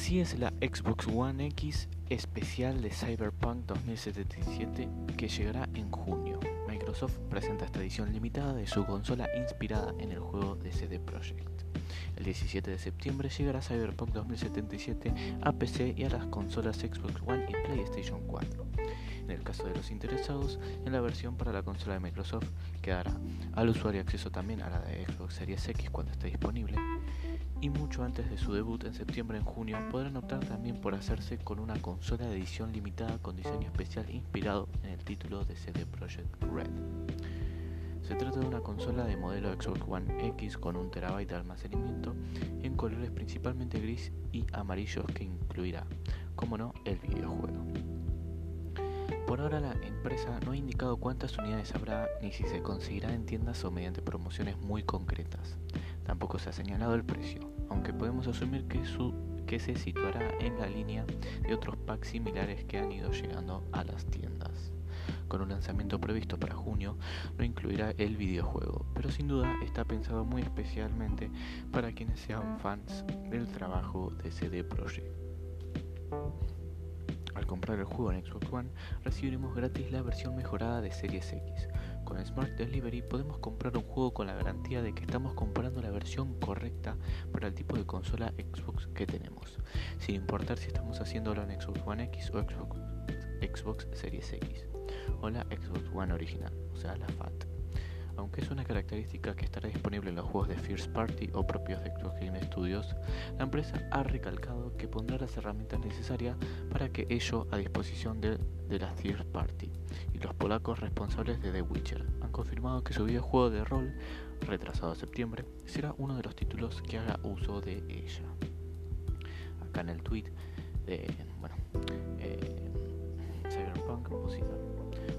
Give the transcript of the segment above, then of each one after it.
Así es la Xbox One X especial de Cyberpunk 2077 que llegará en junio. Microsoft presenta esta edición limitada de su consola inspirada en el juego de CD Projekt. El 17 de septiembre llegará Cyberpunk 2077 a PC y a las consolas Xbox One y PlayStation 4. En el caso de los interesados, en la versión para la consola de Microsoft quedará al usuario acceso también a la de Xbox Series X cuando esté disponible y mucho antes de su debut en septiembre en junio podrán optar también por hacerse con una consola de edición limitada con diseño especial inspirado en el título de CD Projekt Red. Se trata de una consola de modelo Xbox One X con un terabyte de almacenamiento en colores principalmente gris y amarillos que incluirá, como no, el videojuego. Por ahora la empresa no ha indicado cuántas unidades habrá ni si se conseguirá en tiendas o mediante promociones muy concretas. Tampoco se ha señalado el precio, aunque podemos asumir que, que se situará en la línea de otros packs similares que han ido llegando a las tiendas. Con un lanzamiento previsto para junio, no incluirá el videojuego, pero sin duda está pensado muy especialmente para quienes sean fans del trabajo de CD Projekt. Al comprar el juego en Xbox One, recibiremos gratis la versión mejorada de Series X, con Smart Delivery podemos comprar un juego con la garantía de que estamos comprando la versión correcta para el tipo de consola Xbox que tenemos, sin importar si estamos haciéndolo en Xbox One X o Xbox, Xbox Series X. O la Xbox One original, o sea la FAT aunque es una característica que estará disponible en los juegos de First Party o propios de Xbox Game Studios, la empresa ha recalcado que pondrá las herramientas necesarias para que ello a disposición de, de la First Party, y los polacos responsables de The Witcher han confirmado que su videojuego de rol, retrasado a septiembre, será uno de los títulos que haga uso de ella. Acá en el tweet de bueno, eh, Cyberpunk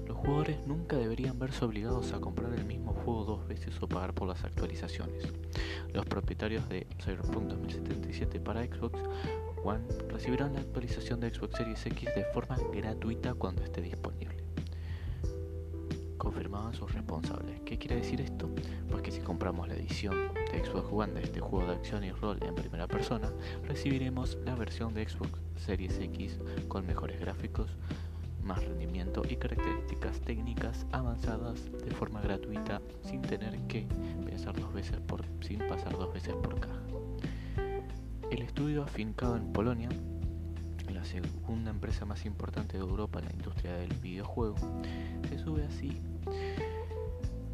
los jugadores nunca deberían verse obligados a comprar el mismo juego dos veces o pagar por las actualizaciones. Los propietarios de Cyberpunk 2077 para Xbox One recibirán la actualización de Xbox Series X de forma gratuita cuando esté disponible. Confirmaban sus responsables. ¿Qué quiere decir esto? Pues que si compramos la edición de Xbox One de este juego de acción y rol en primera persona, recibiremos la versión de Xbox Series X con mejores gráficos, más rendimiento y características técnicas avanzadas de forma gratuita sin tener que pensar dos veces por, sin pasar dos veces por caja. El estudio afincado en Polonia, la segunda empresa más importante de Europa en la industria del videojuego, se sube así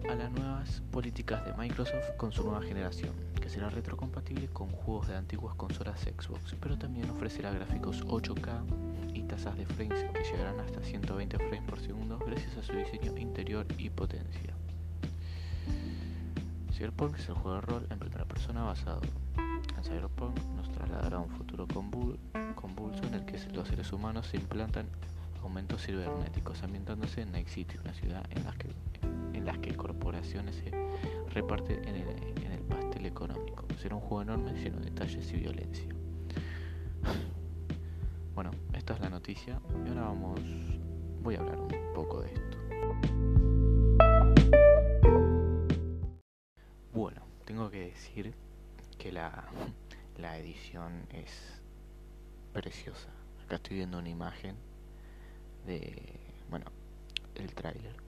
a las nuevas políticas de Microsoft con su nueva generación, será retrocompatible con juegos de antiguas consolas Xbox, pero también ofrecerá gráficos 8K y tasas de frames que llegarán hasta 120 frames por segundo gracias a su diseño interior y potencia. Cyberpunk es el juego de rol en primera persona basado en Cyberpunk, nos trasladará a un futuro convulso en el que los seres humanos se implantan aumentos cibernéticos, ambientándose en Night City, una ciudad en la que, en las que corporaciones se reparten en el pastel económico. Será un juego enorme lleno de detalles y violencia. Bueno, esta es la noticia y ahora vamos, voy a hablar un poco de esto. Bueno, tengo que decir que la, la edición es preciosa. Acá estoy viendo una imagen de, bueno, el tráiler.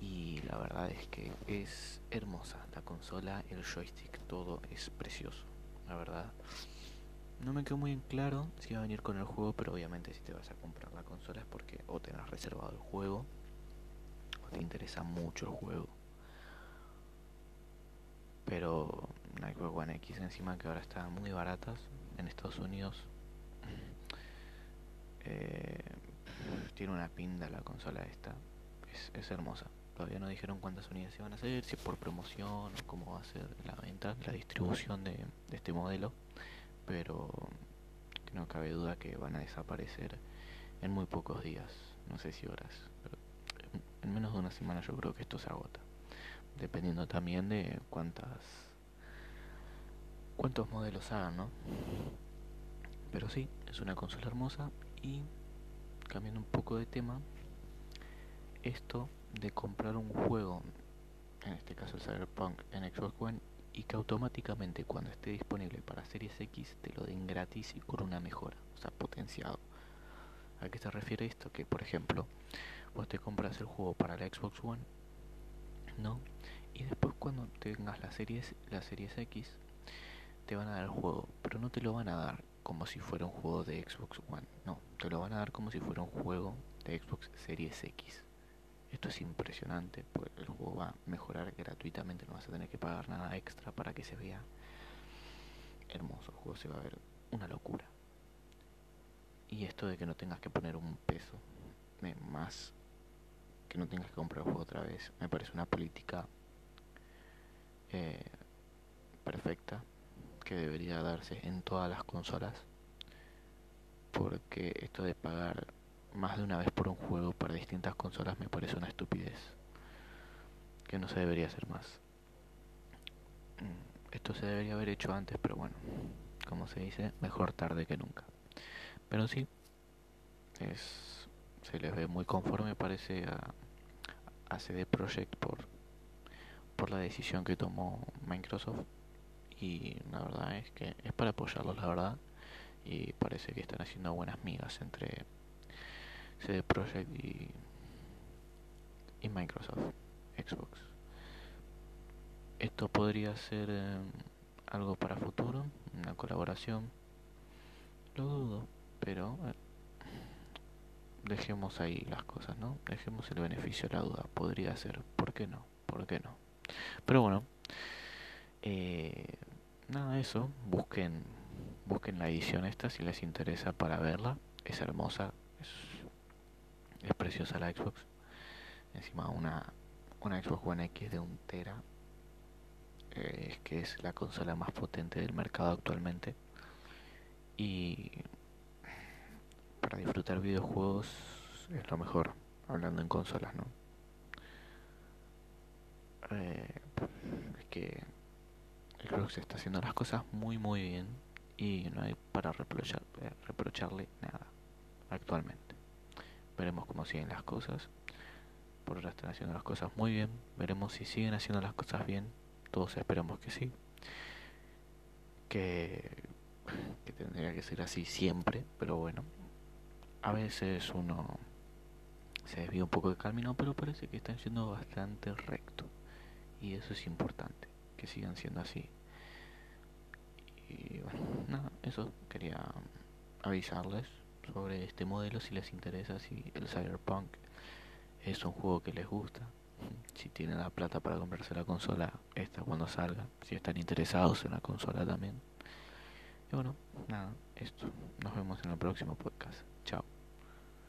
Y la verdad es que es hermosa. La consola, el joystick, todo es precioso. La verdad. No me quedó muy en claro si va a venir con el juego, pero obviamente si te vas a comprar la consola es porque o te has reservado el juego o te interesa mucho el juego. Pero Xbox One X encima que ahora está muy baratas en Estados Unidos. Eh, tiene una pinta la consola esta. Es, hermosa. Todavía no dijeron cuántas unidades se van a hacer, si es por promoción o cómo va a ser la venta, la distribución de este modelo pero no cabe duda que van a desaparecer en muy pocos días, no sé si horas, pero en menos de una semana yo creo que esto se agota, dependiendo también de cuántas cuántos modelos hagan, ¿no? Pero sí, es una consola hermosa y cambiando un poco de tema, esto de comprar un juego, en este caso el Cyberpunk en Xbox One y que automáticamente cuando esté disponible para Series X te lo den gratis y con una mejora, o sea, potenciado. ¿A qué se refiere esto? Que por ejemplo, vos te compras el juego para la Xbox One, ¿no? Y después cuando tengas la series, la Series X, te van a dar el juego, pero no te lo van a dar como si fuera un juego de Xbox One, no, te lo van a dar como si fuera un juego de Xbox Series X. Esto es impresionante, porque el juego va a mejorar gratuitamente, no vas a tener que pagar nada extra para que se vea hermoso. El juego se va a ver una locura. Y esto de que no tengas que poner un peso más, que no tengas que comprar el juego otra vez, me parece una política eh, perfecta que debería darse en todas las consolas. Porque esto de pagar más de una vez por un juego para distintas consolas me parece una estupidez. Que no se debería hacer más. Mm, esto se debería haber hecho antes, pero bueno, como se dice, mejor tarde que nunca. Pero sí, es, se les ve muy conforme parece a, a CD Projekt por, por la decisión que tomó Microsoft y la verdad es que es para apoyarlos la verdad y parece que están haciendo buenas migas entre CD Projekt y, y Microsoft Xbox esto podría ser eh, algo para futuro una colaboración lo dudo pero eh, dejemos ahí las cosas, ¿no? Dejemos el beneficio de la duda. Podría ser, ¿por qué no? ¿Por qué no? Pero bueno, eh, nada, eso. Busquen, busquen la edición esta si les interesa para verla. Es hermosa, es, preciosa la Xbox. Encima una, una Xbox One X de un tera, eh, que es la consola más potente del mercado actualmente. Y para disfrutar videojuegos es lo mejor, hablando en consolas, ¿no? Eh, es que Xbox está haciendo las cosas muy muy bien y no hay para reprochar, eh, reprocharle nada actualmente. Veremos cómo siguen las cosas. Por ahora están haciendo las cosas muy bien. Veremos si siguen haciendo las cosas bien. Todos esperamos que sí. Que, que tendría que ser así siempre, pero bueno, a veces uno se desvía un poco de camino, pero parece que están siendo bastante recto. Y eso es importante, que sigan siendo así. Y bueno, nada, eso quería avisarles sobre este modelo si les interesa, si el Cyberpunk es un juego que les gusta, si tienen la plata para comprarse la consola esta cuando salga, si están interesados en la consola también. Y bueno, nada, esto. Nos vemos en el próximo podcast.